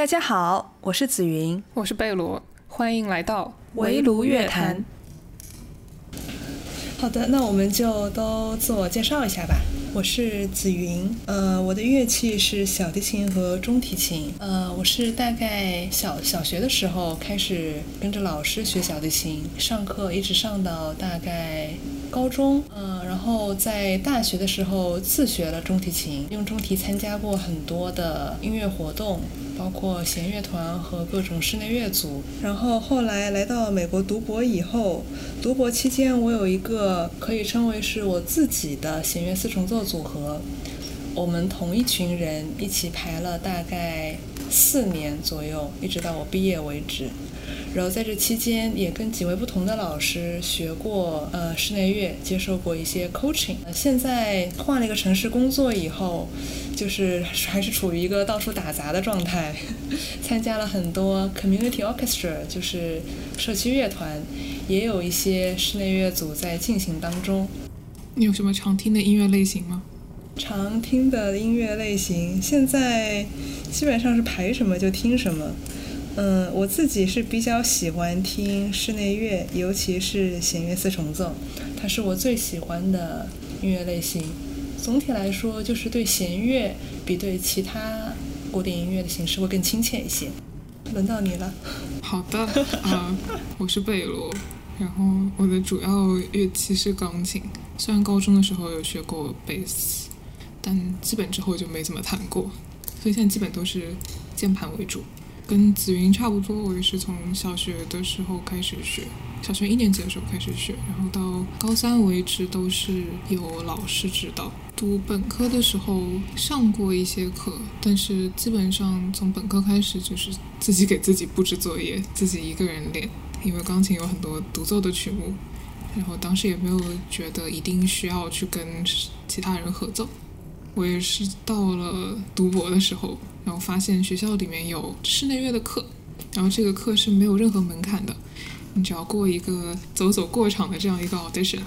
大家好，我是紫云，我是贝罗，欢迎来到围炉乐坛。好的，那我们就都自我介绍一下吧。我是紫云，呃，我的乐器是小提琴和中提琴。呃，我是大概小小学的时候开始跟着老师学小提琴，上课一直上到大概高中。嗯，然后在大学的时候自学了中提琴，用中提参加过很多的音乐活动。包括弦乐团和各种室内乐组，然后后来来到美国读博以后，读博期间我有一个可以称为是我自己的弦乐四重奏组合，我们同一群人一起排了大概四年左右，一直到我毕业为止。然后在这期间也跟几位不同的老师学过呃室内乐，接受过一些 coaching。现在换了一个城市工作以后。就是还是处于一个到处打杂的状态，参加了很多 community orchestra，就是社区乐团，也有一些室内乐组在进行当中。你有什么常听的音乐类型吗？常听的音乐类型，现在基本上是排什么就听什么。嗯，我自己是比较喜欢听室内乐，尤其是弦乐四重奏，它是我最喜欢的音乐类型。总体来说，就是对弦乐比对其他古典音乐的形式会更亲切一些。轮到你了。好的，啊，我是贝罗，然后我的主要乐器是钢琴。虽然高中的时候有学过贝斯，但基本之后就没怎么弹过，所以现在基本都是键盘为主。跟紫云差不多，我也是从小学的时候开始学，小学一年级的时候开始学，然后到高三为止都是有老师指导。读本科的时候上过一些课，但是基本上从本科开始就是自己给自己布置作业，自己一个人练。因为钢琴有很多独奏的曲目，然后当时也没有觉得一定需要去跟其他人合奏。我也是到了读博的时候。然后发现学校里面有室内乐的课，然后这个课是没有任何门槛的，你只要过一个走走过场的这样一个 audition，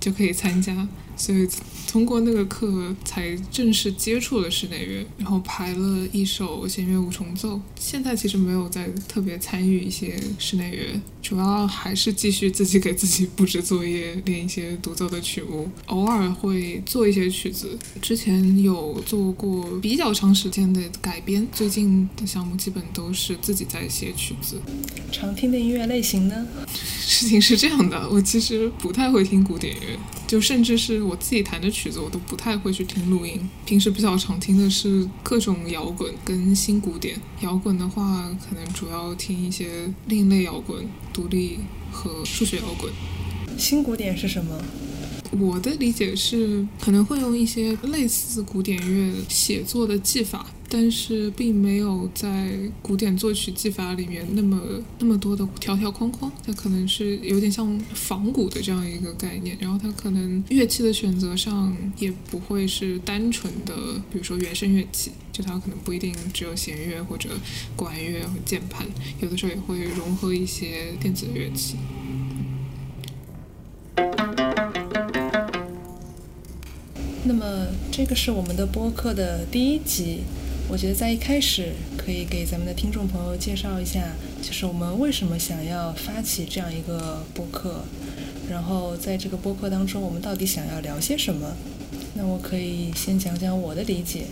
就可以参加。所以通过那个课才正式接触了室内乐，然后排了一首弦乐五重奏。现在其实没有在特别参与一些室内乐，主要还是继续自己给自己布置作业，练一些独奏的曲目，偶尔会做一些曲子。之前有做过比较长时间的改编，最近的项目基本都是自己在写曲子。常听的音乐类型呢？事情是这样的，我其实不太会听古典乐，就甚至是。我自己弹的曲子，我都不太会去听录音。平时比较常听的是各种摇滚跟新古典。摇滚的话，可能主要听一些另类摇滚、独立和数学摇滚。新古典是什么？我的理解是，可能会用一些类似古典乐写作的技法。但是并没有在古典作曲技法里面那么那么多的条条框框，它可能是有点像仿古的这样一个概念。然后它可能乐器的选择上也不会是单纯的，比如说原声乐器，就它可能不一定只有弦乐或者管乐和键盘，有的时候也会融合一些电子乐器。那么这个是我们的播客的第一集。我觉得在一开始可以给咱们的听众朋友介绍一下，就是我们为什么想要发起这样一个播客，然后在这个播客当中，我们到底想要聊些什么？那我可以先讲讲我的理解。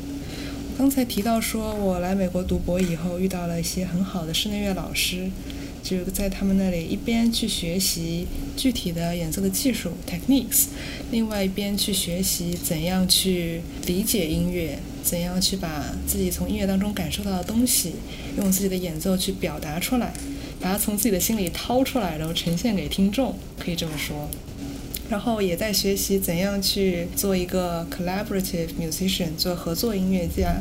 刚才提到说，我来美国读博以后，遇到了一些很好的室内乐老师。就在他们那里一边去学习具体的演奏的技术 techniques，另外一边去学习怎样去理解音乐，怎样去把自己从音乐当中感受到的东西，用自己的演奏去表达出来，把它从自己的心里掏出来，然后呈现给听众，可以这么说。然后也在学习怎样去做一个 collaborative musician，做合作音乐家，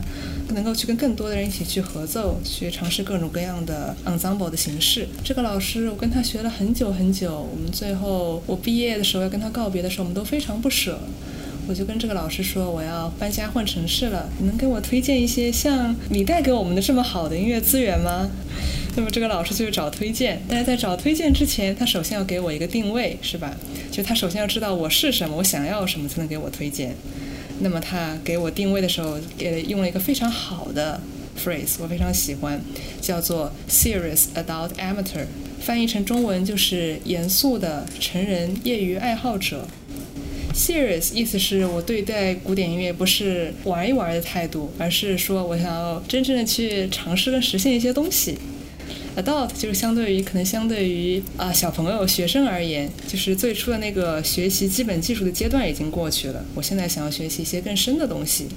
能够去跟更多的人一起去合奏，去尝试各种各样的 ensemble 的形式。这个老师，我跟他学了很久很久，我们最后我毕业的时候要跟他告别的时候，我们都非常不舍。我就跟这个老师说，我要搬家换城市了，你能给我推荐一些像你带给我们的这么好的音乐资源吗？那么这个老师就找推荐，但是在找推荐之前，他首先要给我一个定位，是吧？就他首先要知道我是什么，我想要什么才能给我推荐。那么他给我定位的时候，给用了一个非常好的 phrase，我非常喜欢，叫做 serious adult amateur，翻译成中文就是严肃的成人业余爱好者。Serious 意思是我对待古典音乐不是玩一玩的态度，而是说我想要真正的去尝试跟实现一些东西。adult 就是相对于可能相对于啊小朋友学生而言，就是最初的那个学习基本技术的阶段已经过去了。我现在想要学习一些更深的东西。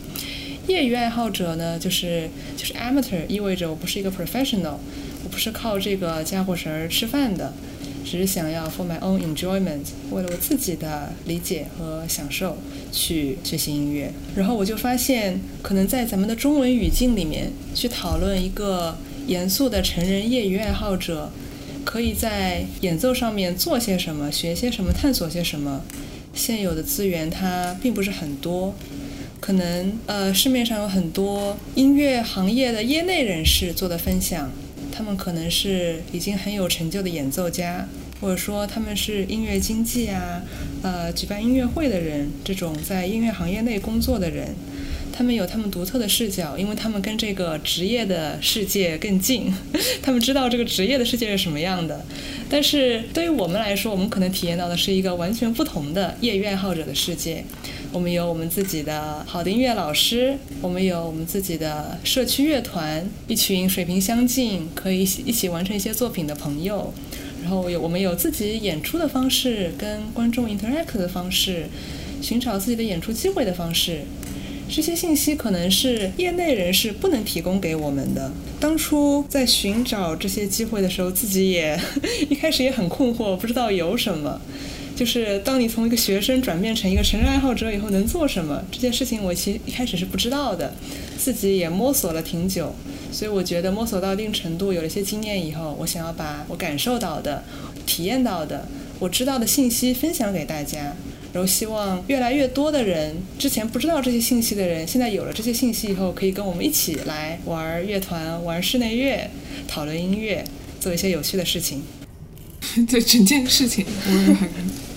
业余爱好者呢，就是就是 amateur，意味着我不是一个 professional，我不是靠这个家伙食儿吃饭的，只是想要 for my own enjoyment，为了我自己的理解和享受去学习音乐。然后我就发现，可能在咱们的中文语境里面去讨论一个。严肃的成人业余爱好者，可以在演奏上面做些什么，学些什么，探索些什么？现有的资源它并不是很多，可能呃市面上有很多音乐行业的业内人士做的分享，他们可能是已经很有成就的演奏家，或者说他们是音乐经纪啊，呃举办音乐会的人，这种在音乐行业内工作的人。他们有他们独特的视角，因为他们跟这个职业的世界更近，他们知道这个职业的世界是什么样的。但是对于我们来说，我们可能体验到的是一个完全不同的业余爱好者的世界。我们有我们自己的好的音乐老师，我们有我们自己的社区乐团，一群水平相近、可以一起完成一些作品的朋友。然后有我们有自己演出的方式，跟观众 interact 的方式，寻找自己的演出机会的方式。这些信息可能是业内人士不能提供给我们的。当初在寻找这些机会的时候，自己也 一开始也很困惑，不知道有什么。就是当你从一个学生转变成一个成人爱好者以后，能做什么？这件事情我其实一开始是不知道的，自己也摸索了挺久。所以我觉得摸索到一定程度，有了一些经验以后，我想要把我感受到的、体验到的、我知道的信息分享给大家。然后希望越来越多的人，之前不知道这些信息的人，现在有了这些信息以后，可以跟我们一起来玩乐团、玩室内乐、讨论音乐，做一些有趣的事情。对整件事情，我也很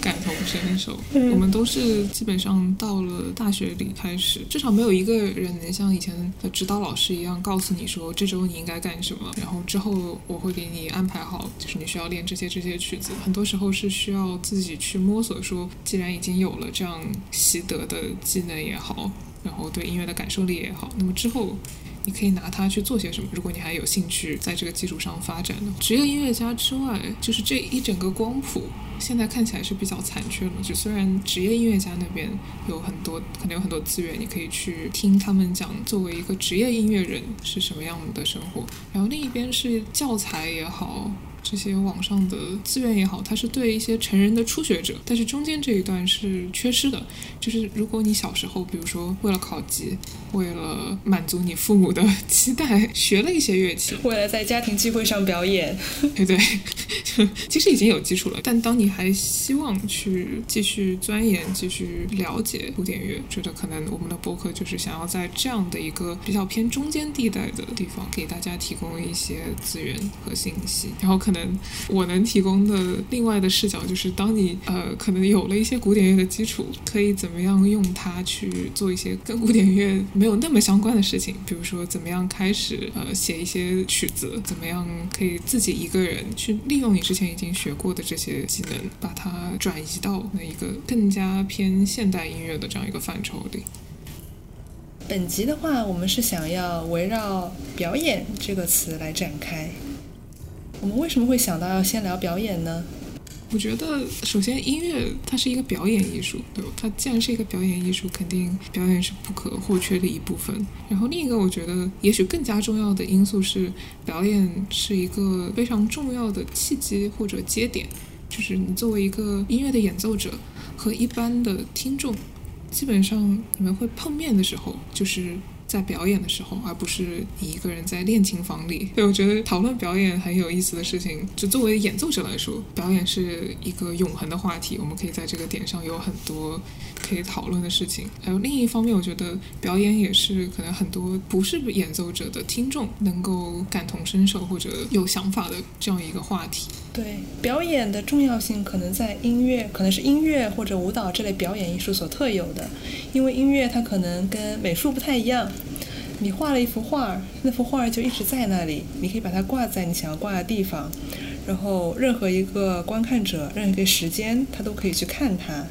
感同身受。我们都是基本上到了大学里开始，至少没有一个人能像以前的指导老师一样告诉你说这周你应该干什么，然后之后我会给你安排好，就是你需要练这些这些曲子。很多时候是需要自己去摸索。说既然已经有了这样习得的技能也好，然后对音乐的感受力也好，那么之后。你可以拿它去做些什么？如果你还有兴趣在这个基础上发展的职业音乐家之外，就是这一整个光谱，现在看起来是比较残缺了。就虽然职业音乐家那边有很多，可能有很多资源，你可以去听他们讲作为一个职业音乐人是什么样的生活。然后另一边是教材也好。这些网上的资源也好，它是对一些成人的初学者，但是中间这一段是缺失的。就是如果你小时候，比如说为了考级，为了满足你父母的 期待，学了一些乐器，为了在家庭聚会上表演，对对，其实已经有基础了。但当你还希望去继续钻研、继续了解古典乐，觉得可能我们的博客就是想要在这样的一个比较偏中间地带的地方，给大家提供一些资源和信息，然后可。能我能提供的另外的视角就是，当你呃可能有了一些古典乐的基础，可以怎么样用它去做一些跟古典乐没有那么相关的事情，比如说怎么样开始呃写一些曲子，怎么样可以自己一个人去利用你之前已经学过的这些技能，把它转移到那一个更加偏现代音乐的这样一个范畴里。本集的话，我们是想要围绕表演这个词来展开。我们为什么会想到要先聊表演呢？我觉得，首先音乐它是一个表演艺术，对吧？它既然是一个表演艺术，肯定表演是不可或缺的一部分。然后另一个，我觉得也许更加重要的因素是，表演是一个非常重要的契机或者节点，就是你作为一个音乐的演奏者和一般的听众，基本上你们会碰面的时候，就是。在表演的时候，而不是你一个人在练琴房里。对，我觉得讨论表演很有意思的事情。就作为演奏者来说，表演是一个永恒的话题，我们可以在这个点上有很多可以讨论的事情。还有另一方面，我觉得表演也是可能很多不是演奏者的听众能够感同身受或者有想法的这样一个话题。对，表演的重要性可能在音乐，可能是音乐或者舞蹈这类表演艺术所特有的，因为音乐它可能跟美术不太一样。你画了一幅画，那幅画就一直在那里，你可以把它挂在你想要挂的地方，然后任何一个观看者，任何一个时间，他都可以去看它。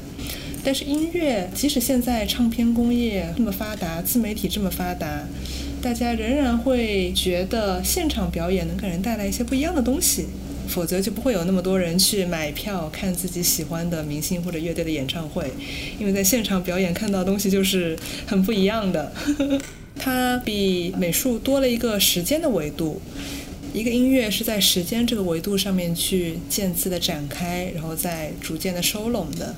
但是音乐，即使现在唱片工业这么发达，自媒体这么发达，大家仍然会觉得现场表演能给人带来一些不一样的东西，否则就不会有那么多人去买票看自己喜欢的明星或者乐队的演唱会，因为在现场表演看到的东西就是很不一样的。它比美术多了一个时间的维度，一个音乐是在时间这个维度上面去渐次的展开，然后再逐渐的收拢的。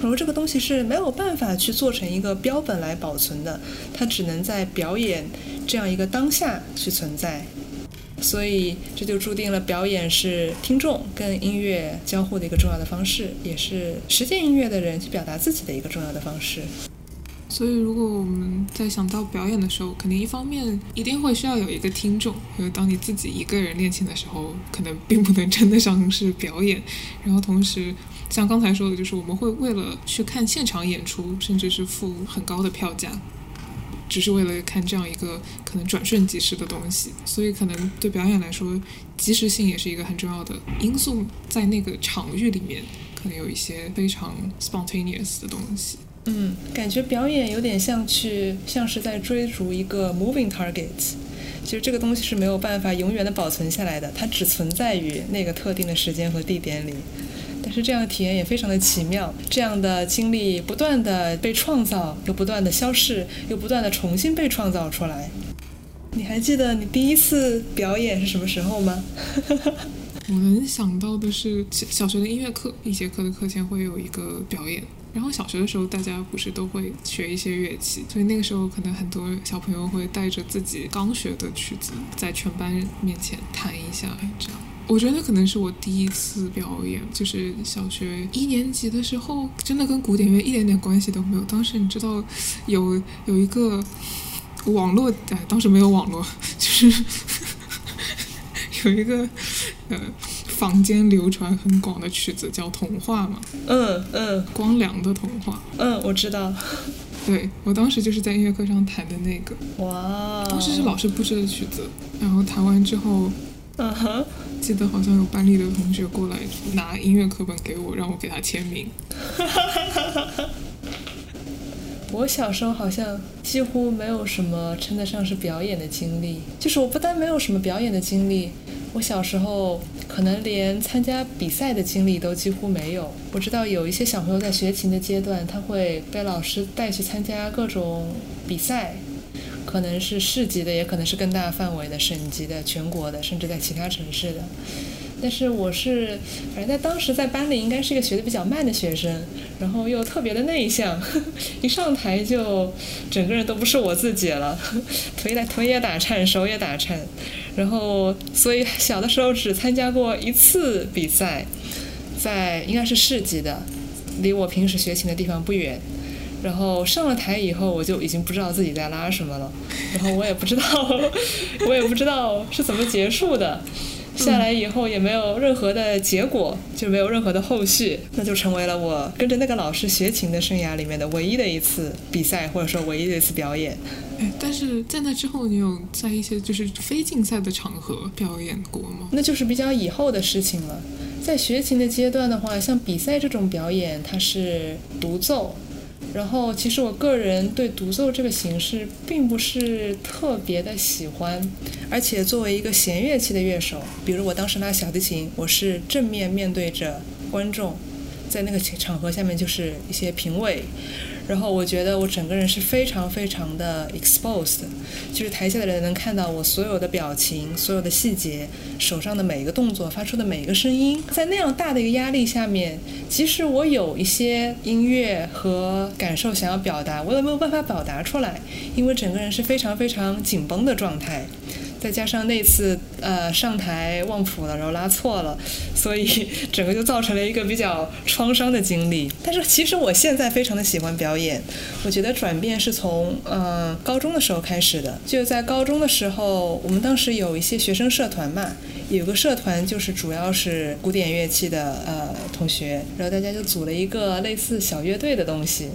然后这个东西是没有办法去做成一个标本来保存的，它只能在表演这样一个当下去存在。所以这就注定了表演是听众跟音乐交互的一个重要的方式，也是实践音乐的人去表达自己的一个重要的方式。所以，如果我们在想到表演的时候，肯定一方面一定会需要有一个听众，因为当你自己一个人练琴的时候，可能并不能称得上是表演。然后，同时像刚才说的，就是我们会为了去看现场演出，甚至是付很高的票价，只是为了看这样一个可能转瞬即逝的东西。所以，可能对表演来说，及时性也是一个很重要的因素，在那个场域里面，可能有一些非常 spontaneous 的东西。嗯，感觉表演有点像去，像是在追逐一个 moving target。其实这个东西是没有办法永远的保存下来的，它只存在于那个特定的时间和地点里。但是这样的体验也非常的奇妙，这样的经历不断的被创造，又不断的消逝，又不断的重新被创造出来。你还记得你第一次表演是什么时候吗？我能想到的是小小学的音乐课，一节课的课前会有一个表演。然后小学的时候，大家不是都会学一些乐器，所以那个时候可能很多小朋友会带着自己刚学的曲子，在全班面前弹一下，这样。我觉得可能是我第一次表演，就是小学一年级的时候，真的跟古典乐一点点关系都没有。当时你知道，有有一个网络，哎，当时没有网络，就是 有一个呃。坊间流传很广的曲子叫《童话》嘛，嗯嗯，光良的《童话》，嗯，我知道，对我当时就是在音乐课上弹的那个，哇，当时是老师布置的曲子，然后弹完之后，嗯哼，记得好像有班里的同学过来拿音乐课本给我，让我给他签名。我小时候好像几乎没有什么称得上是表演的经历，就是我不但没有什么表演的经历。我小时候可能连参加比赛的经历都几乎没有。我知道有一些小朋友在学琴的阶段，他会被老师带去参加各种比赛，可能是市级的，也可能是更大范围的、省级的、全国的，甚至在其他城市的。但是我是，反正在当时在班里应该是一个学的比较慢的学生，然后又特别的内向，一上台就整个人都不是我自己了，腿打腿也打颤，手也打颤，然后所以小的时候只参加过一次比赛，在应该是市级的，离我平时学琴的地方不远，然后上了台以后我就已经不知道自己在拉什么了，然后我也不知道，我也不知道是怎么结束的。下来以后也没有任何的结果，就没有任何的后续，那就成为了我跟着那个老师学琴的生涯里面的唯一的一次比赛，或者说唯一的一次表演。哎，但是在那之后，你有在一些就是非竞赛的场合表演过吗？那就是比较以后的事情了。在学琴的阶段的话，像比赛这种表演，它是独奏。然后，其实我个人对独奏这个形式并不是特别的喜欢，而且作为一个弦乐器的乐手，比如我当时拉小提琴，我是正面面对着观众，在那个场合下面就是一些评委。然后我觉得我整个人是非常非常的 exposed，就是台下的人能看到我所有的表情、所有的细节、手上的每一个动作、发出的每一个声音。在那样大的一个压力下面，即使我有一些音乐和感受想要表达，我也没有办法表达出来，因为整个人是非常非常紧绷的状态。再加上那次呃上台忘谱了，然后拉错了，所以 整个就造成了一个比较创伤的经历。但是其实我现在非常的喜欢表演，我觉得转变是从嗯高中的时候开始的。就在高中的时候，我们当时有一些学生社团嘛，有个社团就是主要是古典乐器的呃同学，然后大家就组了一个类似小乐队的东西。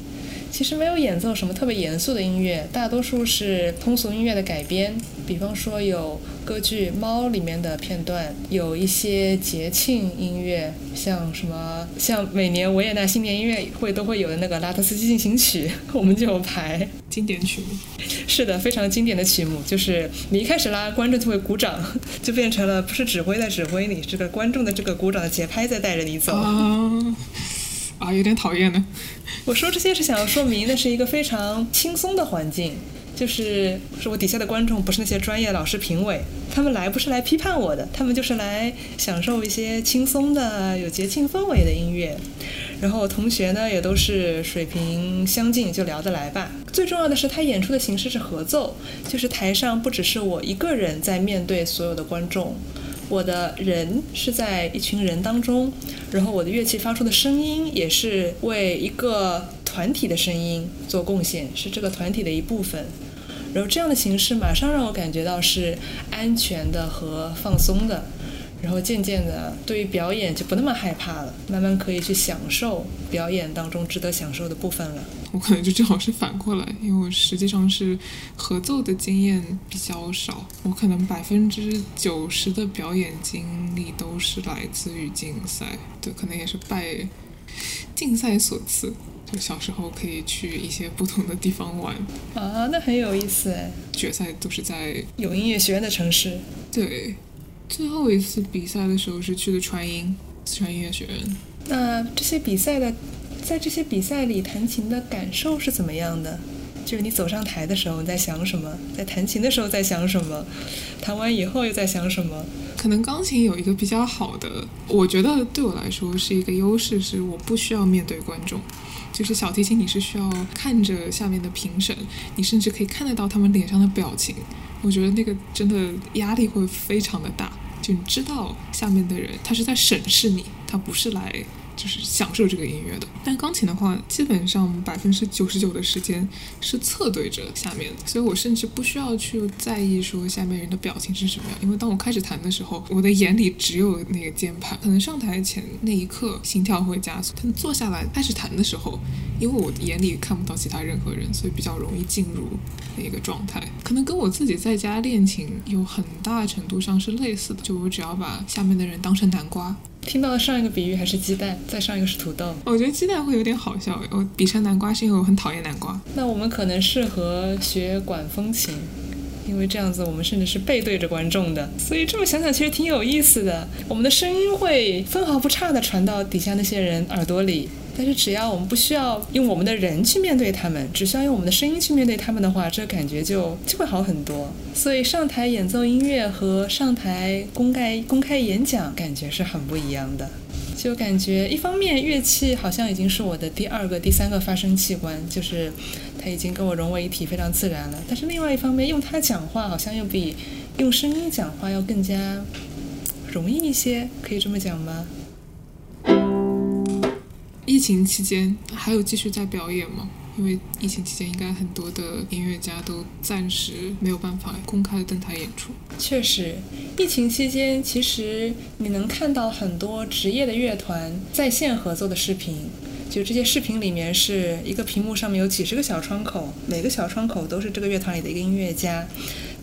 其实没有演奏什么特别严肃的音乐，大多数是通俗音乐的改编。比方说有歌剧《猫》里面的片段，有一些节庆音乐，像什么像每年维也纳新年音乐会都会有的那个《拉特斯基进行曲》，我们就有排经典曲目。是的，非常经典的曲目，就是你一开始拉，观众就会鼓掌，就变成了不是指挥在指挥你，这个观众的这个鼓掌的节拍在带着你走。啊，有点讨厌呢。我说这些是想要说明，那是一个非常轻松的环境，就是是我底下的观众不是那些专业老师评委，他们来不是来批判我的，他们就是来享受一些轻松的、有节庆氛围的音乐。然后同学呢也都是水平相近，就聊得来吧。最重要的是，他演出的形式是合奏，就是台上不只是我一个人在面对所有的观众。我的人是在一群人当中，然后我的乐器发出的声音也是为一个团体的声音做贡献，是这个团体的一部分。然后这样的形式马上让我感觉到是安全的和放松的，然后渐渐的对于表演就不那么害怕了，慢慢可以去享受表演当中值得享受的部分了。我可能就正好是反过来，因为我实际上是合奏的经验比较少，我可能百分之九十的表演经历都是来自于竞赛，对，可能也是拜竞赛所赐，就小时候可以去一些不同的地方玩，啊，那很有意思哎，决赛都是在有音乐学院的城市。对，最后一次比赛的时候是去的川音四川音乐学院，那这些比赛的，在这些比赛里弹琴的感受是怎么样的？就是你走上台的时候你在想什么，在弹琴的时候在想什么，弹完以后又在想什么？可能钢琴有一个比较好的，我觉得对我来说是一个优势，是我不需要面对观众。就是小提琴，你是需要看着下面的评审，你甚至可以看得到他们脸上的表情。我觉得那个真的压力会非常的大，就你知道下面的人他是在审视你，他不是来就是享受这个音乐的。但钢琴的话，基本上百分之九十九的时间是侧对着下面的，所以我甚至不需要去在意说下面人的表情是什么样，因为当我开始弹的时候，我的眼里只有那个键盘。可能上台前那一刻心跳会加速，但坐下来开始弹的时候，因为我眼里看不到其他任何人，所以比较容易进入那个状态。可能跟我自己在家练琴有很大程度上是类似的，就我只要把下面的人当成南瓜。听到的上一个比喻还是鸡蛋，再上一个是土豆。我觉得鸡蛋会有点好笑，我比上南瓜是因为我很讨厌南瓜。那我们可能适合学管风琴，因为这样子我们甚至是背对着观众的，所以这么想想其实挺有意思的。我们的声音会分毫不差的传到底下那些人耳朵里，但是只要我们不需要用我们的人去面对他们，只需要用我们的声音去面对他们的话，这感觉就就会好很多。所以上台演奏音乐和上台公开公开演讲感觉是很不一样的。就感觉一方面乐器好像已经是我的第二个、第三个发声器官，就是它已经跟我融为一体，非常自然了。但是另外一方面，用它讲话好像又比用声音讲话要更加容易一些，可以这么讲吗？疫情期间还有继续在表演吗？因为疫情期间应该很多的音乐家都暂时没有办法公开登台演出。确实，疫情期间其实你能看到很多职业的乐团在线合作的视频。就这些视频里面是一个屏幕上面有几十个小窗口，每个小窗口都是这个乐团里的一个音乐家，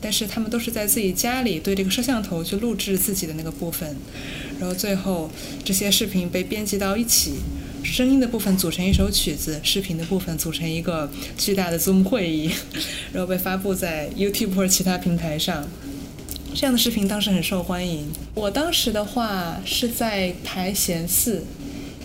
但是他们都是在自己家里对这个摄像头去录制自己的那个部分，然后最后这些视频被编辑到一起，声音的部分组成一首曲子，视频的部分组成一个巨大的 Zoom 会议，然后被发布在 YouTube 或者其他平台上。这样的视频当时很受欢迎。我当时的话是在排弦四。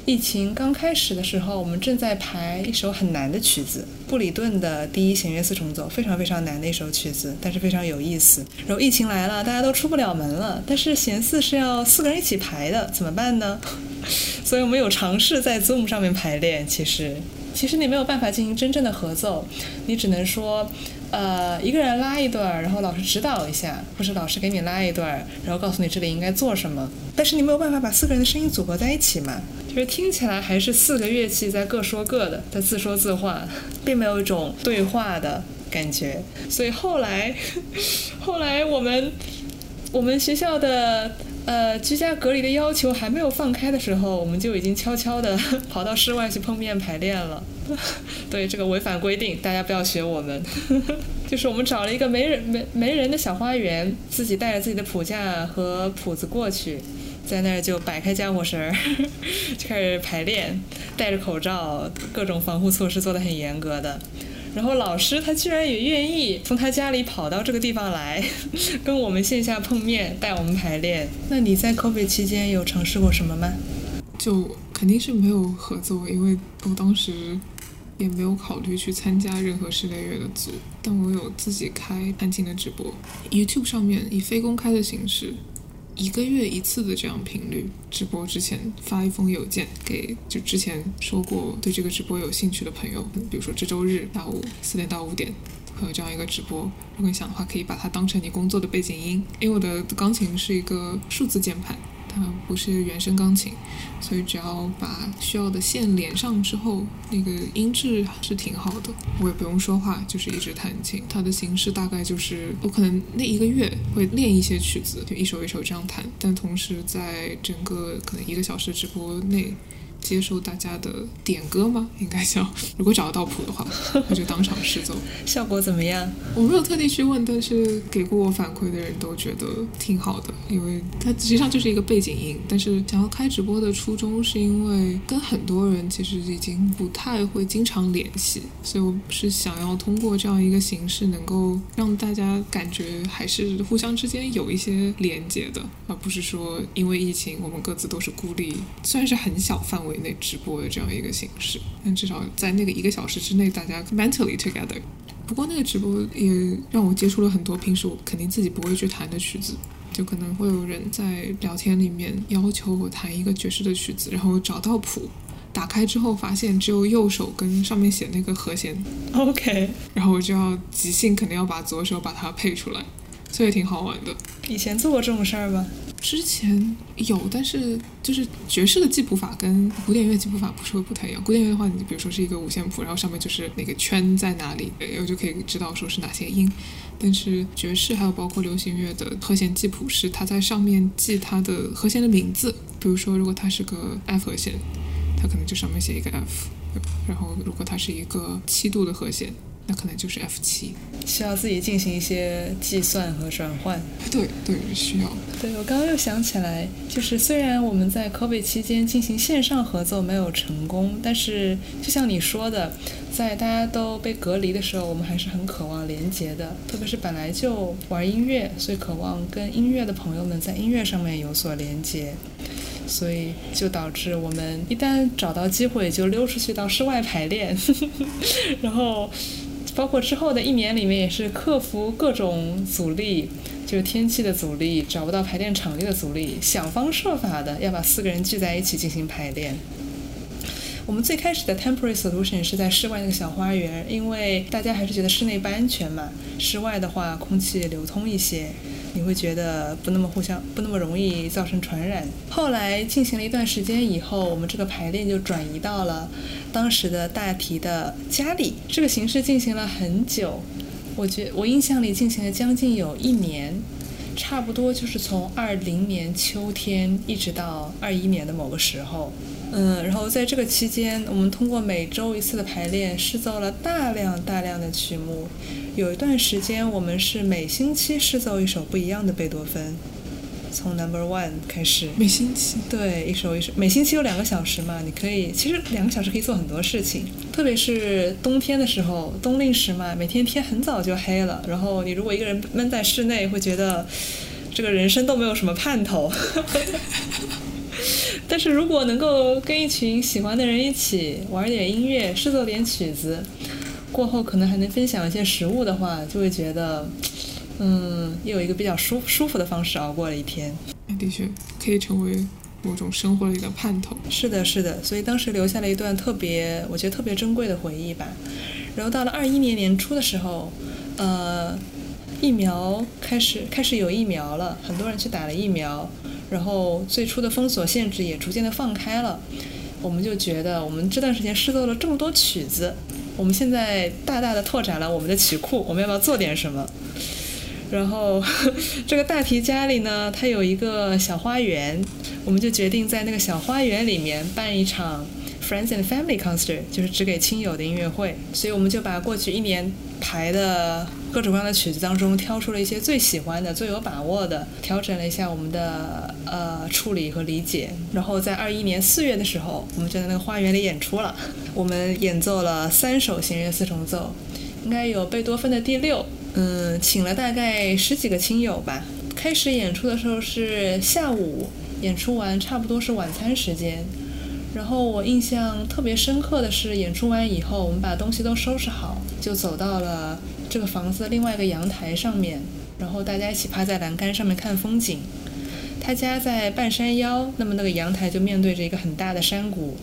疫情刚开始的时候，我们正在排一首很难的曲子，布里顿的第一弦乐四重奏，非常非常难的一首曲子，但是非常有意思。然后疫情来了，大家都出不了门了，但是弦四是要四个人一起排的，怎么办呢？所以我们有尝试在 Zoom 上面排练。其实，其实你没有办法进行真正的合奏，你只能说，呃，一个人拉一段，然后老师指导一下，或者老师给你拉一段，然后告诉你这里应该做什么。但是你没有办法把四个人的声音组合在一起嘛？就是听起来还是四个乐器在各说各的，在自说自话，并没有一种对话的感觉。所以后来，后来我们我们学校的呃，居家隔离的要求还没有放开的时候，我们就已经悄悄的 跑到室外去碰面排练了。对，这个违反规定，大家不要学我们。就是我们找了一个没人没没人的小花园，自己带着自己的谱架和谱子过去，在那儿就摆开家伙事儿，就开始排练，戴着口罩，各种防护措施做得很严格的。然后老师他居然也愿意从他家里跑到这个地方来，跟我们线下碰面，带我们排练。那你在 COVID 期间有尝试过什么吗？就肯定是没有合作，因为我当时也没有考虑去参加任何室内乐的组，但我有自己开弹琴的直播，YouTube 上面以非公开的形式。一个月一次的这样频率直播之前发一封邮件给就之前说过对这个直播有兴趣的朋友，比如说这周日下午四点到五点会有这样一个直播，如果你想的话可以把它当成你工作的背景音，因为我的钢琴是一个数字键盘。它不是原声钢琴，所以只要把需要的线连上之后，那个音质是挺好的。我也不用说话，就是一直弹琴。它的形式大概就是我可能那一个月会练一些曲子，就一首一首这样弹，但同时在整个可能一个小时直播内。接受大家的点歌吗？应该叫，如果找得到谱的话，那就当场试奏。效果怎么样？我没有特地去问，但是给过我反馈的人都觉得挺好的，因为它实际上就是一个背景音。但是想要开直播的初衷，是因为跟很多人其实已经不太会经常联系，所以我是想要通过这样一个形式，能够让大家感觉还是互相之间有一些连接的，而不是说因为疫情我们各自都是孤立，虽然是很小范围。内直播的这样一个形式，但至少在那个一个小时之内，大家 mentally together。不过那个直播也让我接触了很多平时我肯定自己不会去弹的曲子，就可能会有人在聊天里面要求我弹一个爵士的曲子，然后找到谱，打开之后发现只有右手跟上面写那个和弦，OK，然后我就要即兴，肯定要把左手把它配出来，所以挺好玩的。以前做过这种事儿吗？之前有，但是就是爵士的记谱法跟古典乐记谱法不是会不太一样。古典乐的话，你比如说是一个五线谱，然后上面就是那个圈在哪里，我就可以知道说是哪些音。但是爵士还有包括流行乐的和弦记谱是它在上面记它的和弦的名字。比如说，如果它是个 F 和弦，它可能就上面写一个 F。然后，如果它是一个七度的和弦。那可能就是 F 七，需要自己进行一些计算和转换。对对，需要。对我刚刚又想起来，就是虽然我们在 COVID 期间进行线上合作没有成功，但是就像你说的，在大家都被隔离的时候，我们还是很渴望连接的。特别是本来就玩音乐，所以渴望跟音乐的朋友们在音乐上面有所连接，所以就导致我们一旦找到机会就溜出去到室外排练，然后。包括之后的一年里面，也是克服各种阻力，就是天气的阻力，找不到排练场地的阻力，想方设法的要把四个人聚在一起进行排练。我们最开始的 temporary solution 是在室外那个小花园，因为大家还是觉得室内不安全嘛，室外的话空气流通一些。你会觉得不那么互相不那么容易造成传染。后来进行了一段时间以后，我们这个排练就转移到了当时的大提的家里。这个形式进行了很久，我觉我印象里进行了将近有一年，差不多就是从二零年秋天一直到二一年的某个时候。嗯，然后在这个期间，我们通过每周一次的排练，试奏了大量大量的曲目。有一段时间，我们是每星期试奏一首不一样的贝多芬，从 Number One 开始。每星期？对，一首一首，每星期有两个小时嘛，你可以，其实两个小时可以做很多事情。特别是冬天的时候，冬令时嘛，每天天很早就黑了，然后你如果一个人闷在室内，会觉得这个人生都没有什么盼头。但是如果能够跟一群喜欢的人一起玩点音乐，试奏点曲子，过后可能还能分享一些食物的话，就会觉得，嗯，又有一个比较舒舒服的方式熬过了一天。的确，可以成为某种生活里的盼头。是的，是的，所以当时留下了一段特别，我觉得特别珍贵的回忆吧。然后到了二一年年初的时候，呃，疫苗开始开始有疫苗了，很多人去打了疫苗。然后最初的封锁限制也逐渐的放开了，我们就觉得我们这段时间试奏了这么多曲子，我们现在大大的拓展了我们的曲库，我们要不要做点什么？然后 这个大提家里呢，它有一个小花园，我们就决定在那个小花园里面办一场 Friends and Family Concert，就是只给亲友的音乐会。所以我们就把过去一年排的各种各样的曲子当中，挑出了一些最喜欢的、最有把握的，调整了一下我们的呃处理和理解。然后在二一年四月的时候，我们就在那个花园里演出了。我们演奏了三首弦乐四重奏，应该有贝多芬的第六。嗯，请了大概十几个亲友吧。开始演出的时候是下午，演出完差不多是晚餐时间。然后我印象特别深刻的是，演出完以后，我们把东西都收拾好，就走到了这个房子的另外一个阳台上面，然后大家一起趴在栏杆上面看风景。他家在半山腰，那么那个阳台就面对着一个很大的山谷，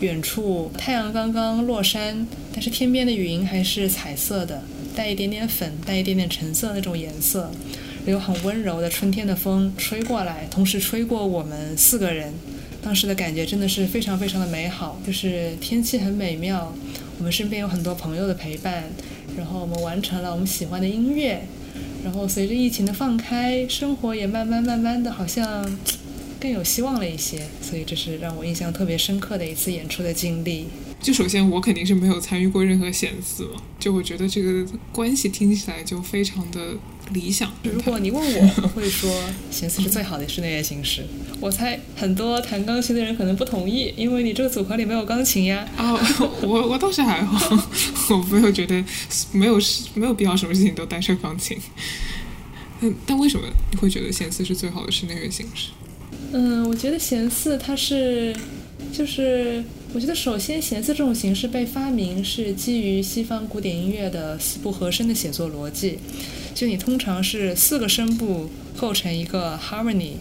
远处太阳刚刚落山，但是天边的云还是彩色的。带一点点粉，带一点点橙色那种颜色，有很温柔的春天的风吹过来，同时吹过我们四个人，当时的感觉真的是非常非常的美好，就是天气很美妙，我们身边有很多朋友的陪伴，然后我们完成了我们喜欢的音乐，然后随着疫情的放开，生活也慢慢慢慢的好像更有希望了一些，所以这是让我印象特别深刻的一次演出的经历。就首先我肯定是没有参与过任何险资嘛，就我觉得这个关系听起来就非常的理想。如果你问我，我会说弦四是最好的室内乐形式。我猜很多弹钢琴的人可能不同意，因为你这个组合里没有钢琴呀。哦，我我倒是还好，我没有觉得没有没有必要什么事情都带上钢琴。嗯，但为什么你会觉得弦四是最好的室内乐形式？嗯，我觉得弦四它是就是。我觉得，首先，弦四这种形式被发明是基于西方古典音乐的四部和声的写作逻辑。就你通常是四个声部构成一个 harmony。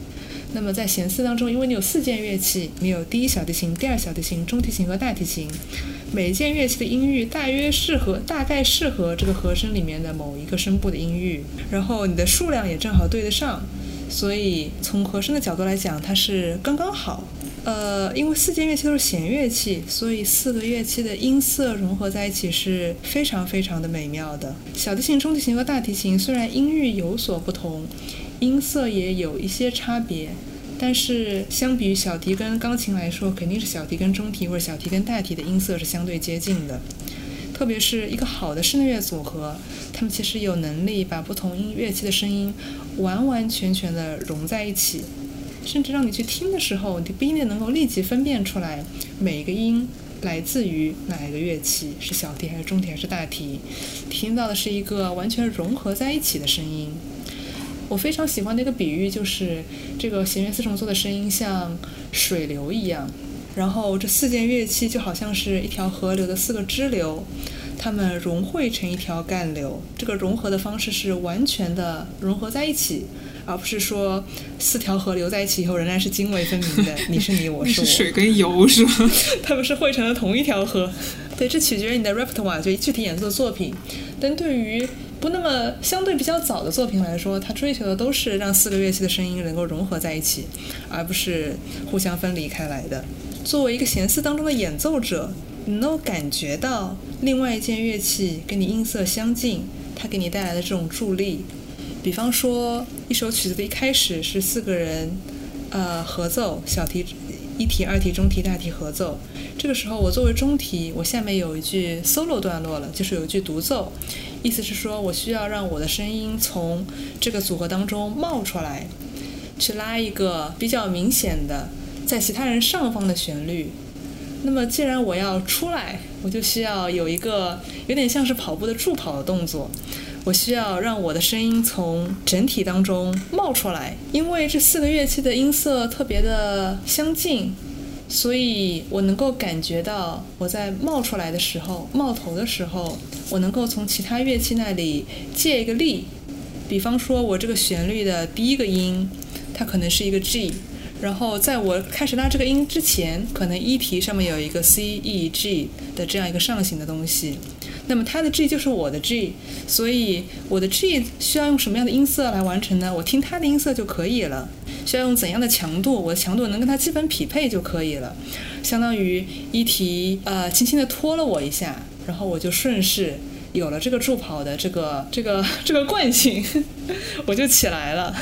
那么在弦四当中，因为你有四件乐器，你有第一小提琴、第二小提琴、中提琴和大提琴，每一件乐器的音域大约适合，大概适合这个和声里面的某一个声部的音域，然后你的数量也正好对得上，所以从和声的角度来讲，它是刚刚好。呃，因为四件乐器都是弦乐器，所以四个乐器的音色融合在一起是非常非常的美妙的。小提琴、中提琴和大提琴虽然音域有所不同，音色也有一些差别，但是相比于小提跟钢琴来说，肯定是小提跟中提或者小提跟大提的音色是相对接近的。特别是一个好的室内乐组合，他们其实有能力把不同音乐器的声音完完全全的融在一起。甚至让你去听的时候，你不一定能够立即分辨出来每一个音来自于哪一个乐器，是小提还是中提还是大提，听到的是一个完全融合在一起的声音。我非常喜欢的一个比喻就是，这个弦乐四重奏的声音像水流一样，然后这四件乐器就好像是一条河流的四个支流，它们融汇成一条干流。这个融合的方式是完全的融合在一起。而不是说四条河流在一起以后仍然是泾渭分明的，你是你，我是我。水跟油是吗？它们是汇成了同一条河。对，这取决于你的 repertoire，就具体演奏作品。但对于不那么相对比较早的作品来说，它追求的都是让四个乐器的声音能够融合在一起，而不是互相分离开来的。作为一个弦四当中的演奏者，你能感觉到另外一件乐器跟你音色相近，它给你带来的这种助力。比方说，一首曲子的一开始是四个人，呃，合奏，小提、一提、二提、中提、大提合奏。这个时候，我作为中提，我下面有一句 solo 段落了，就是有一句独奏，意思是说我需要让我的声音从这个组合当中冒出来，去拉一个比较明显的在其他人上方的旋律。那么，既然我要出来，我就需要有一个有点像是跑步的助跑的动作。我需要让我的声音从整体当中冒出来，因为这四个乐器的音色特别的相近，所以我能够感觉到我在冒出来的时候、冒头的时候，我能够从其他乐器那里借一个力。比方说，我这个旋律的第一个音，它可能是一个 G，然后在我开始拉这个音之前，可能一提上面有一个 C、E、G 的这样一个上行的东西。那么它的 G 就是我的 G，所以我的 G 需要用什么样的音色来完成呢？我听它的音色就可以了。需要用怎样的强度？我的强度能跟它基本匹配就可以了。相当于一提呃轻轻的拖了我一下，然后我就顺势有了这个助跑的这个这个这个惯性，我就起来了。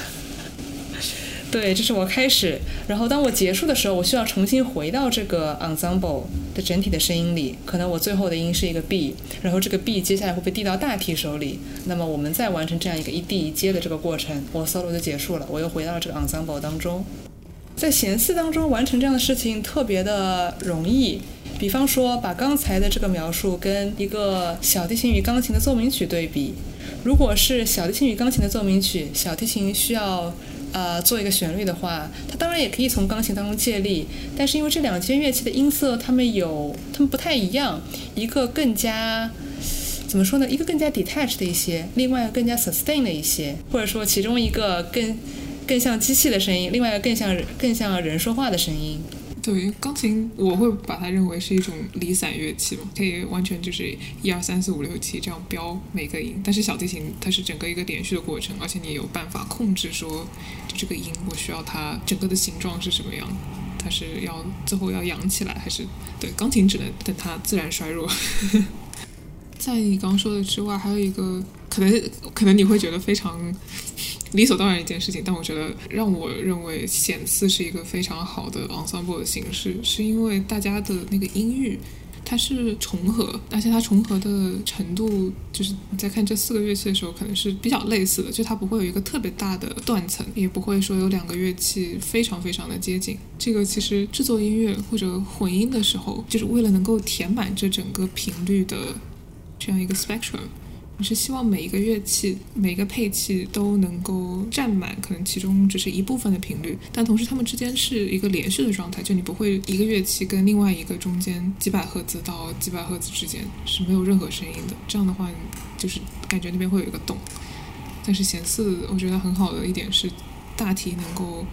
对，这是我开始。然后当我结束的时候，我需要重新回到这个 ensemble 的整体的声音里。可能我最后的音是一个 B，然后这个 B 接下来会被递到大 T 手里。那么我们再完成这样一个一递一接的这个过程，我 solo 就结束了。我又回到了这个 ensemble 当中。在弦四当中完成这样的事情特别的容易。比方说，把刚才的这个描述跟一个小提琴与钢琴的奏鸣曲对比。如果是小提琴与钢琴的奏鸣曲，小提琴需要。呃，做一个旋律的话，它当然也可以从钢琴当中借力，但是因为这两件乐器的音色，它们有，它们不太一样，一个更加怎么说呢？一个更加 detached 的一些，另外一个更加 sustain 的一些，或者说其中一个更更像机器的声音，另外一个更像更像人说话的声音。对钢琴，我会把它认为是一种离散乐器嘛，可以完全就是一二三四五六七这样标每个音。但是小提琴它是整个一个连续的过程，而且你有办法控制说，这个音我需要它整个的形状是什么样，它是要最后要扬起来还是？对，钢琴只能等它自然衰弱。在你刚说的之外，还有一个可能，可能你会觉得非常。理所当然一件事情，但我觉得让我认为显四是一个非常好的 ensemble 的形式，是因为大家的那个音域它是重合，而且它重合的程度，就是你在看这四个乐器的时候，可能是比较类似的，就它不会有一个特别大的断层，也不会说有两个乐器非常非常的接近。这个其实制作音乐或者混音的时候，就是为了能够填满这整个频率的这样一个 spectrum。你是希望每一个乐器、每一个配器都能够占满，可能其中只是一部分的频率，但同时它们之间是一个连续的状态，就你不会一个乐器跟另外一个中间几百赫兹到几百赫兹之间是没有任何声音的。这样的话，就是感觉那边会有一个洞。但是弦四，我觉得很好的一点是，大体能够。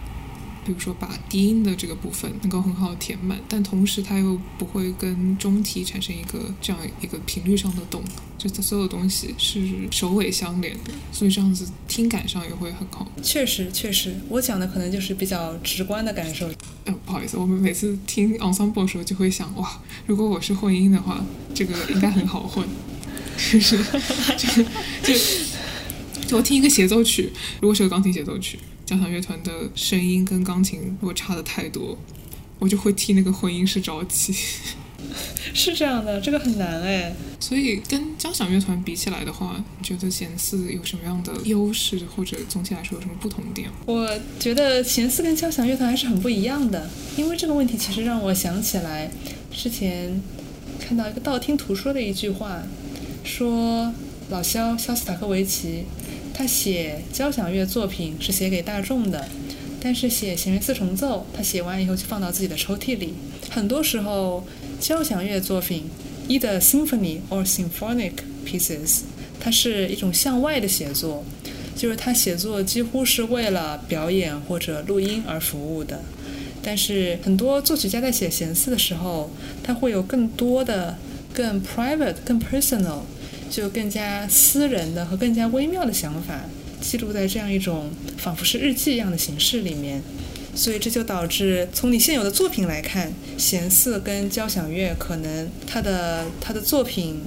比如说，把低音的这个部分能够很好填满，但同时它又不会跟中提产生一个这样一个频率上的洞，就它所有东西是首尾相连的，所以这样子听感上也会很好。确实，确实，我讲的可能就是比较直观的感受。嗯，不好意思，我们每次听 ensemble 的时候就会想，哇，如果我是混音的话，这个应该很好混，是不是？就就就我听一个协奏曲，如果是个钢琴协奏曲。交响乐团的声音跟钢琴如果差的太多，我就会替那个混音师着急。是这样的，这个很难哎。所以跟交响乐团比起来的话，你觉得弦四有什么样的优势，或者总体来说有什么不同点？我觉得弦四跟交响乐团还是很不一样的，因为这个问题其实让我想起来之前看到一个道听途说的一句话，说老肖肖斯塔科维奇。他写交响乐作品是写给大众的，但是写弦乐四重奏，他写完以后就放到自己的抽屉里。很多时候，交响乐作品，either symphony or symphonic pieces，它是一种向外的写作，就是他写作几乎是为了表演或者录音而服务的。但是很多作曲家在写弦四的时候，他会有更多的、更 private、更 personal。就更加私人的和更加微妙的想法记录在这样一种仿佛是日记一样的形式里面，所以这就导致从你现有的作品来看，弦四跟交响乐可能它的它的作品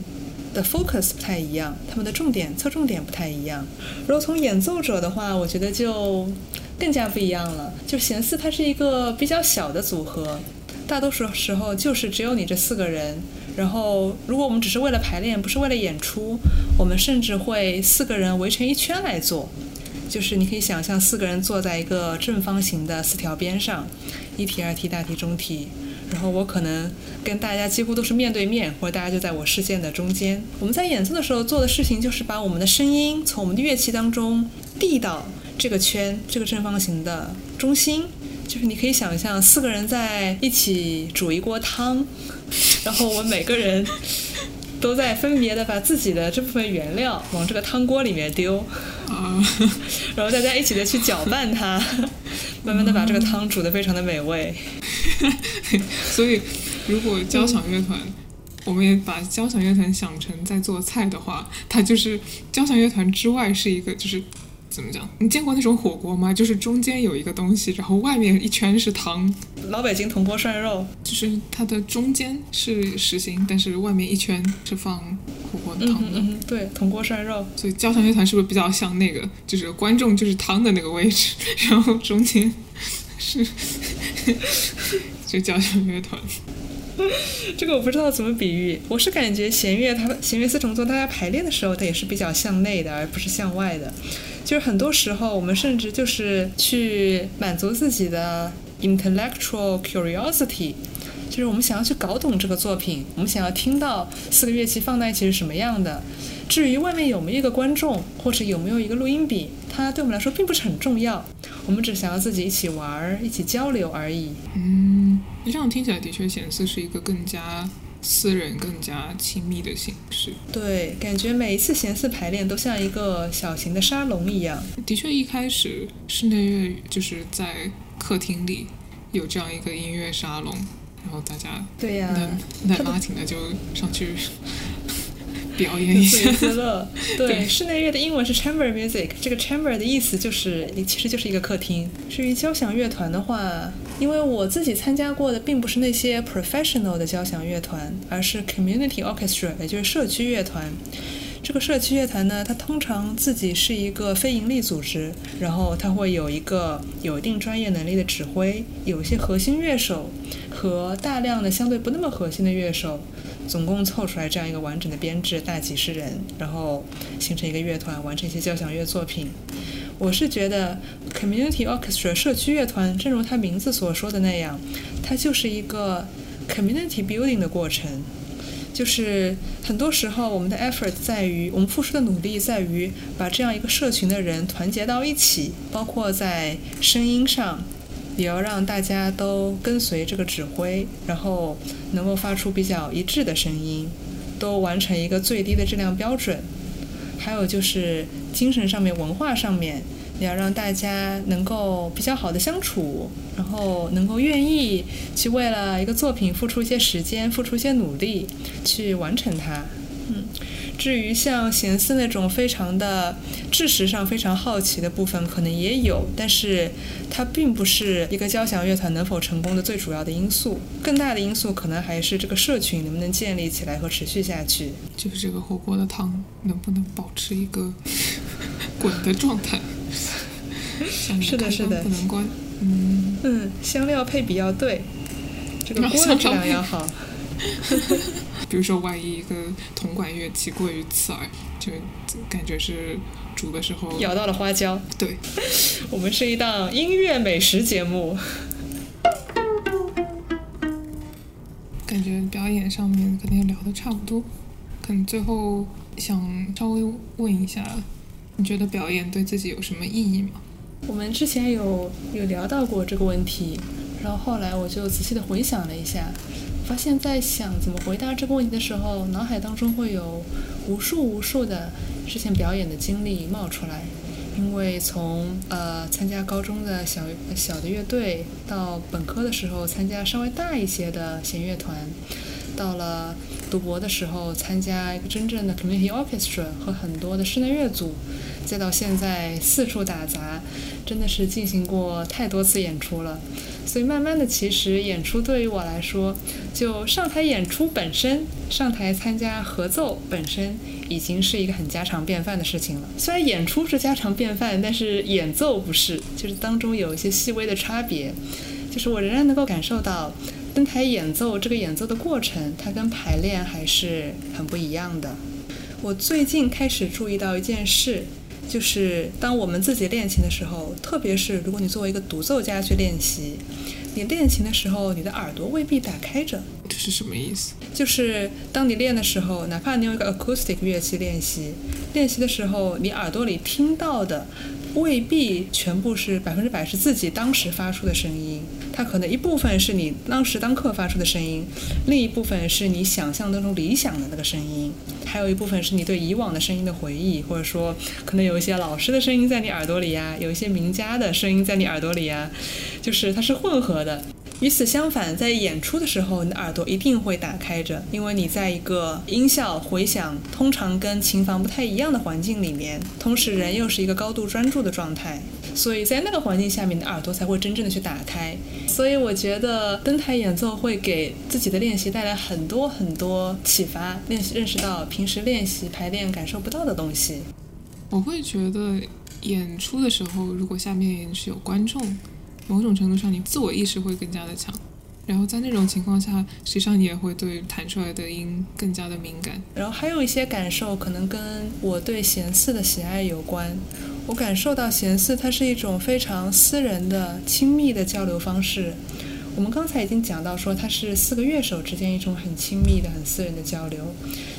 的 focus 不太一样，他们的重点侧重点不太一样。如果从演奏者的话，我觉得就更加不一样了。就弦四它是一个比较小的组合，大多数时候就是只有你这四个人。然后，如果我们只是为了排练，不是为了演出，我们甚至会四个人围成一圈来做。就是你可以想象，四个人坐在一个正方形的四条边上，一提、二提、大提、中提。然后我可能跟大家几乎都是面对面，或者大家就在我视线的中间。我们在演奏的时候做的事情，就是把我们的声音从我们的乐器当中递到这个圈、这个正方形的中心。就是你可以想象，四个人在一起煮一锅汤。然后我们每个人 都在分别的把自己的这部分原料往这个汤锅里面丢，嗯，然后大家一起的去搅拌它，慢慢的把这个汤煮的非常的美味。所以，如果交响乐团，我们也把交响乐团想成在做菜的话，它就是交响乐团之外是一个就是怎么讲？你见过那种火锅吗？就是中间有一个东西，然后外面一圈是汤，老北京铜锅涮肉，就是它的中间是实心，但是外面一圈是放火锅汤的。嗯，对，铜锅涮肉。所以交响乐团是不是比较像那个？就是观众就是汤的那个位置，然后中间是 就交响乐团。这个我不知道怎么比喻，我是感觉弦乐它弦乐四重奏，大家排练的时候，它也是比较向内的，而不是向外的。就是很多时候，我们甚至就是去满足自己的 intellectual curiosity，就是我们想要去搞懂这个作品，我们想要听到四个乐器放在一起是什么样的。至于外面有没有一个观众，或者有没有一个录音笔，它对我们来说并不是很重要。我们只想要自己一起玩儿，一起交流而已。嗯，你这样听起来的确显示是一个更加私人、更加亲密的形式。对，感觉每一次弦四排练都像一个小型的沙龙一样。的确，一开始室内乐就是在客厅里有这样一个音乐沙龙，然后大家对呀、那那拉琴的就上去表演一下。自乐。对，对室内乐的英文是 chamber music，这个 chamber 的意思就是其实就是一个客厅。至于交响乐团的话，因为我自己参加过的并不是那些 professional 的交响乐团，而是 community orchestra，也就是社区乐团。这个社区乐团呢，它通常自己是一个非营利组织，然后它会有一个有一定专业能力的指挥，有一些核心乐手和大量的相对不那么核心的乐手，总共凑出来这样一个完整的编制，大几十人，然后形成一个乐团，完成一些交响乐作品。我是觉得 community orchestra 社区乐团，正如它名字所说的那样，它就是一个 community building 的过程。就是很多时候，我们的 effort 在于我们付出的努力在于把这样一个社群的人团结到一起，包括在声音上，也要让大家都跟随这个指挥，然后能够发出比较一致的声音，都完成一个最低的质量标准。还有就是精神上面、文化上面，你要让大家能够比较好的相处，然后能够愿意去为了一个作品付出一些时间、付出一些努力去完成它。嗯，至于像弦四那种非常的知识上非常好奇的部分，可能也有，但是它并不是一个交响乐团能否成功的最主要的因素。更大的因素可能还是这个社群能不能建立起来和持续下去。就是这个火锅的汤能不能保持一个滚的状态？是的是的不能关。嗯，嗯，香料配比要对，这个锅的质量要好。比如说，万一一个铜管乐器过于刺耳，就感觉是煮的时候咬到了花椒。对，我们是一档音乐美食节目。感觉表演上面可能也聊的差不多，可能最后想稍微问一下，你觉得表演对自己有什么意义吗？我们之前有有聊到过这个问题，然后后来我就仔细的回想了一下，发现在想怎么回答这个问题的时候，脑海当中会有无数无数的之前表演的经历冒出来。因为从呃参加高中的小小的乐队，到本科的时候参加稍微大一些的弦乐团，到了读博的时候参加一个真正的 community orchestra 和很多的室内乐组，再到现在四处打杂，真的是进行过太多次演出了。所以慢慢的，其实演出对于我来说，就上台演出本身，上台参加合奏本身，已经是一个很家常便饭的事情了。虽然演出是家常便饭，但是演奏不是，就是当中有一些细微的差别。就是我仍然能够感受到，登台演奏这个演奏的过程，它跟排练还是很不一样的。我最近开始注意到一件事，就是当我们自己练琴的时候，特别是如果你作为一个独奏家去练习，你练琴的时候，你的耳朵未必打开着。这是什么意思？就是当你练的时候，哪怕你用一个 acoustic 乐器练习，练习的时候，你耳朵里听到的未必全部是百分之百是自己当时发出的声音，可能一部分是你当时当刻发出的声音，另一部分是你想象当中理想的那个声音，还有一部分是你对以往的声音的回忆，或者说可能有一些老师的声音在你耳朵里呀，有一些名家的声音在你耳朵里呀，就是它是混合的。与此相反，在演出的时候，你的耳朵一定会打开着，因为你在一个音效回响通常跟琴房不太一样的环境里面，同时人又是一个高度专注的状态，所以在那个环境下面，你的耳朵才会真正的去打开。所以我觉得登台演奏会给自己的练习带来很多很多启发，练习认识到平时练习排练感受不到的东西。我会觉得演出的时候，如果下面是有观众。某种程度上，你自我意识会更加的强，然后在那种情况下，实际上你也会对弹出来的音更加的敏感。然后还有一些感受，可能跟我对弦四的喜爱有关。我感受到弦四它是一种非常私人的、亲密的交流方式。我们刚才已经讲到说，它是四个乐手之间一种很亲密的、很私人的交流。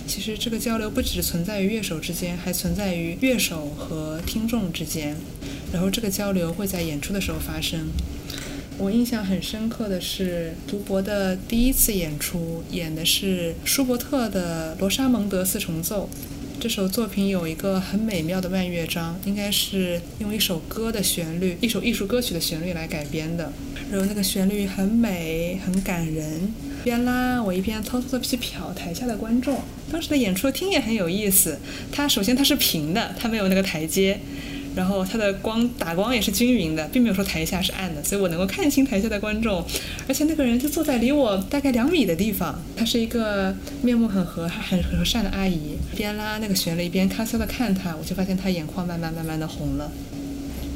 其实这个交流不只存在于乐手之间，还存在于乐手和听众之间。然后这个交流会在演出的时候发生。我印象很深刻的是，读博的第一次演出，演的是舒伯特的《罗莎蒙德四重奏》。这首作品有一个很美妙的慢乐章，应该是用一首歌的旋律，一首艺术歌曲的旋律来改编的。然后那个旋律很美，很感人。一边拉，我一边偷偷的去瞟台下的观众。当时的演出厅也很有意思，它首先它是平的，它没有那个台阶。然后它的光打光也是均匀的，并没有说台下是暗的，所以我能够看清台下的观众。而且那个人就坐在离我大概两米的地方，她是一个面目很和很和善的阿姨，边拉那个旋律一边悄悄的看他，我就发现她眼眶慢慢慢慢的红了。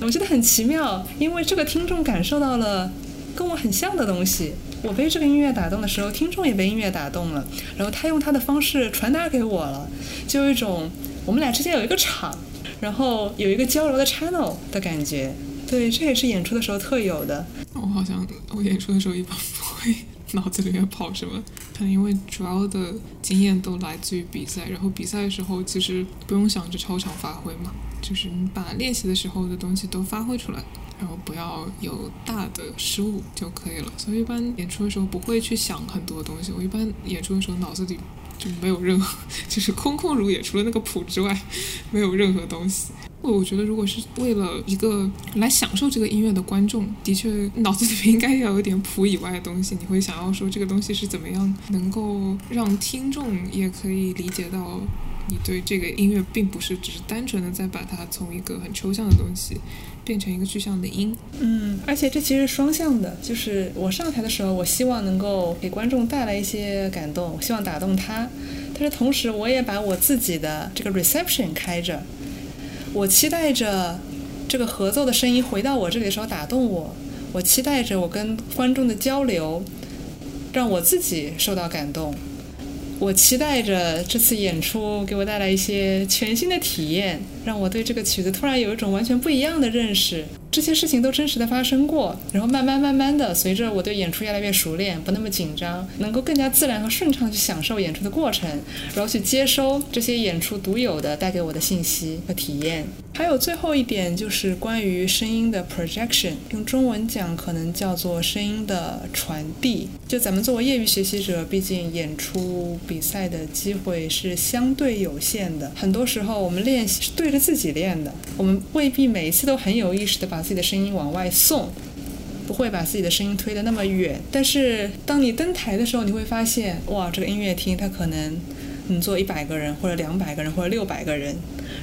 我觉得很奇妙，因为这个听众感受到了跟我很像的东西。我被这个音乐打动的时候，听众也被音乐打动了，然后他用他的方式传达给我了，就有一种我们俩之间有一个场。然后有一个交流的 channel 的感觉，对，这也是演出的时候特有的。我好像我演出的时候一般不会脑子里面跑什么，可能因为主要的经验都来自于比赛，然后比赛的时候其实不用想着超常发挥嘛，就是你把练习的时候的东西都发挥出来，然后不要有大的失误就可以了。所以一般演出的时候不会去想很多东西，我一般演出的时候脑子里。就没有任何，就是空空如也，除了那个谱之外，没有任何东西。我我觉得，如果是为了一个来享受这个音乐的观众，的确脑子里面应该要有点谱以外的东西。你会想要说这个东西是怎么样能够让听众也可以理解到。你对这个音乐并不是只是单纯的在把它从一个很抽象的东西变成一个具象的音，嗯，而且这其实双向的，就是我上台的时候，我希望能够给观众带来一些感动，我希望打动他，但是同时我也把我自己的这个 reception 开着，我期待着这个合奏的声音回到我这里的时候打动我，我期待着我跟观众的交流让我自己受到感动。我期待着这次演出给我带来一些全新的体验，让我对这个曲子突然有一种完全不一样的认识。这些事情都真实的发生过，然后慢慢慢慢的，随着我对演出越来越熟练，不那么紧张，能够更加自然和顺畅去享受演出的过程，然后去接收这些演出独有的带给我的信息和体验。还有最后一点就是关于声音的 projection，用中文讲可能叫做声音的传递。就咱们作为业余学习者，毕竟演出比赛的机会是相对有限的，很多时候我们练习是对着自己练的，我们未必每一次都很有意识的把自己的声音往外送，不会把自己的声音推得那么远。但是当你登台的时候，你会发现，哇，这个音乐厅它可能你坐一百个人，或者两百个人，或者六百个人。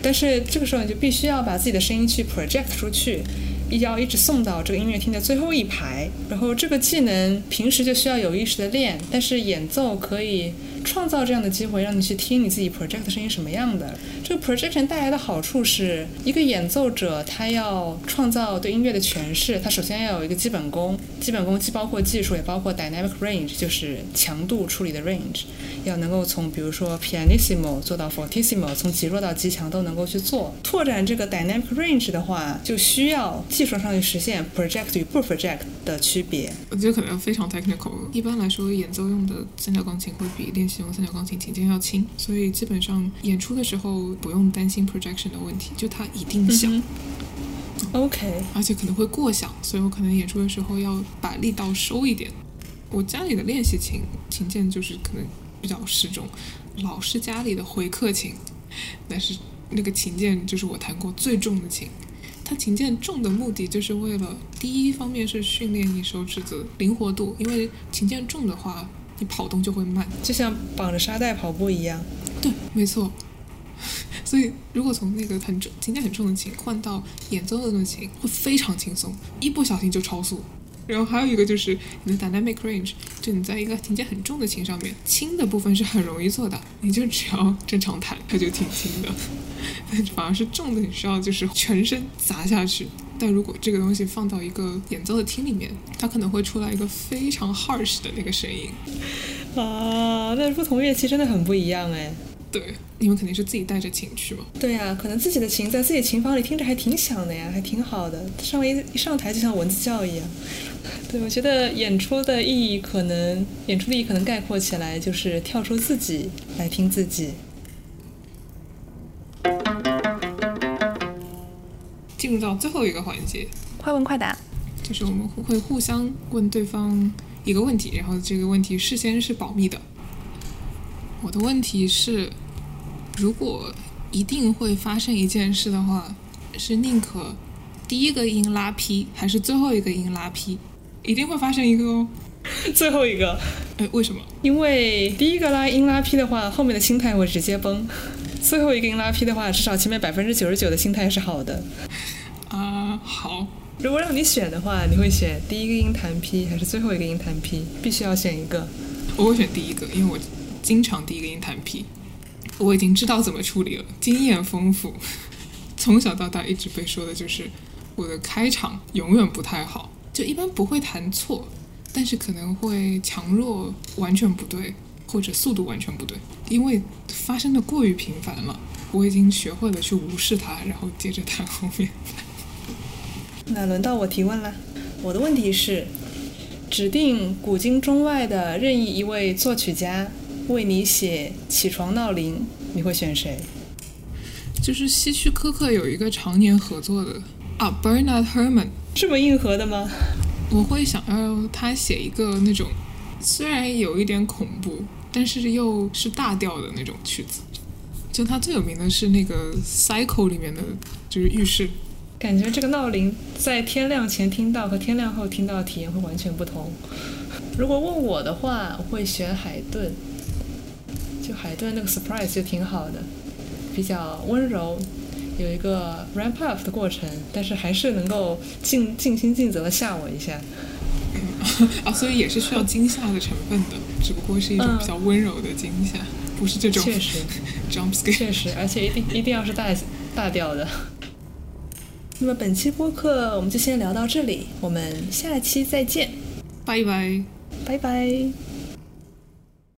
但是这个时候你就必须要把自己的声音去 project 出去，要一直送到这个音乐厅的最后一排。然后这个技能平时就需要有意识的练，但是演奏可以创造这样的机会，让你去听你自己 project 声音什么样的。这个 projection 带来的好处是一个演奏者他要创造对音乐的诠释，他首先要有一个基本功，基本功既包括技术，也包括 dynamic range，就是强度处理的 range。要能够从比如说 pianissimo 做到 fortissimo，从极弱到极强都能够去做。拓展这个 dynamic range 的话，就需要技术上去实现 project 与不 project 的区别。我觉得可能非常 technical。一般来说，演奏用的三角钢琴会比练习用三角钢琴琴键要轻，所以基本上演出的时候不用担心 projection 的问题，就它一定响。OK，而且可能会过响，所以我可能演出的时候要把力道收一点。我家里的练习琴琴键就是可能。比较适中，老师家里的回客琴，但是那个琴键就是我弹过最重的琴，它琴键重的目的就是为了第一方面是训练你手指的灵活度，因为琴键重的话，你跑动就会慢。就像绑着沙袋跑步一样。对，没错。所以，如果从那个很重、琴键很重的琴换到演奏的那种琴，会非常轻松，一不小心就超速。然后还有一个就是你的 dynamic range，就你在一个琴键很重的琴上面，轻的部分是很容易做的，你就只要正常弹，它就挺轻的。但 反而是重的，你需要就是全身砸下去。但如果这个东西放到一个演奏的厅里面，它可能会出来一个非常 harsh 的那个声音。啊，那不同乐器真的很不一样哎。对，你们肯定是自己带着琴去嘛？对呀，可能自己的琴在自己琴房里听着还挺响的呀，还挺好的。上一一上台就像蚊子叫一样。对，我觉得演出的意义可能，演出的意义可能概括起来就是跳出自己来听自己。进入到最后一个环节，快问快答，就是我们会互相问对方一个问题，然后这个问题事先是保密的。我的问题是，如果一定会发生一件事的话，是宁可第一个音拉 P 还是最后一个音拉 P？一定会发生一个哦，最后一个。哎，为什么？因为第一个拉音拉 P 的话，后面的心态会直接崩；最后一个音拉 P 的话，至少前面百分之九十九的心态是好的。啊，好。如果让你选的话，你会选第一个音弹 P 还是最后一个音弹 P？必须要选一个。我会选第一个，因为我。经常第一个音弹 P，我已经知道怎么处理了，经验丰富。从小到大一直被说的就是我的开场永远不太好，就一般不会弹错，但是可能会强弱完全不对，或者速度完全不对，因为发生的过于频繁了。我已经学会了去无视它，然后接着谈后面。那轮到我提问了，我的问题是：指定古今中外的任意一位作曲家。为你写起床闹铃，你会选谁？就是希区柯克有一个常年合作的啊，Bernard Herrmann，这么硬核的吗？我会想要他写一个那种虽然有一点恐怖，但是又是大调的那种曲子。就它最有名的是那个 Cycle 里面的，就是浴室。感觉这个闹铃在天亮前听到和天亮后听到体验会完全不同。如果问我的话，我会选海顿。就海顿那个 surprise 就挺好的，比较温柔，有一个 ramp up 的过程，但是还是能够尽尽心尽责的吓我一下。啊，所以也是需要惊吓的成分的，只不过是一种比较温柔的惊吓，不是这种确实 jump scare。确实，而且一定一定要是大大调的。那么本期播客我们就先聊到这里，我们下期再见，拜拜，拜拜。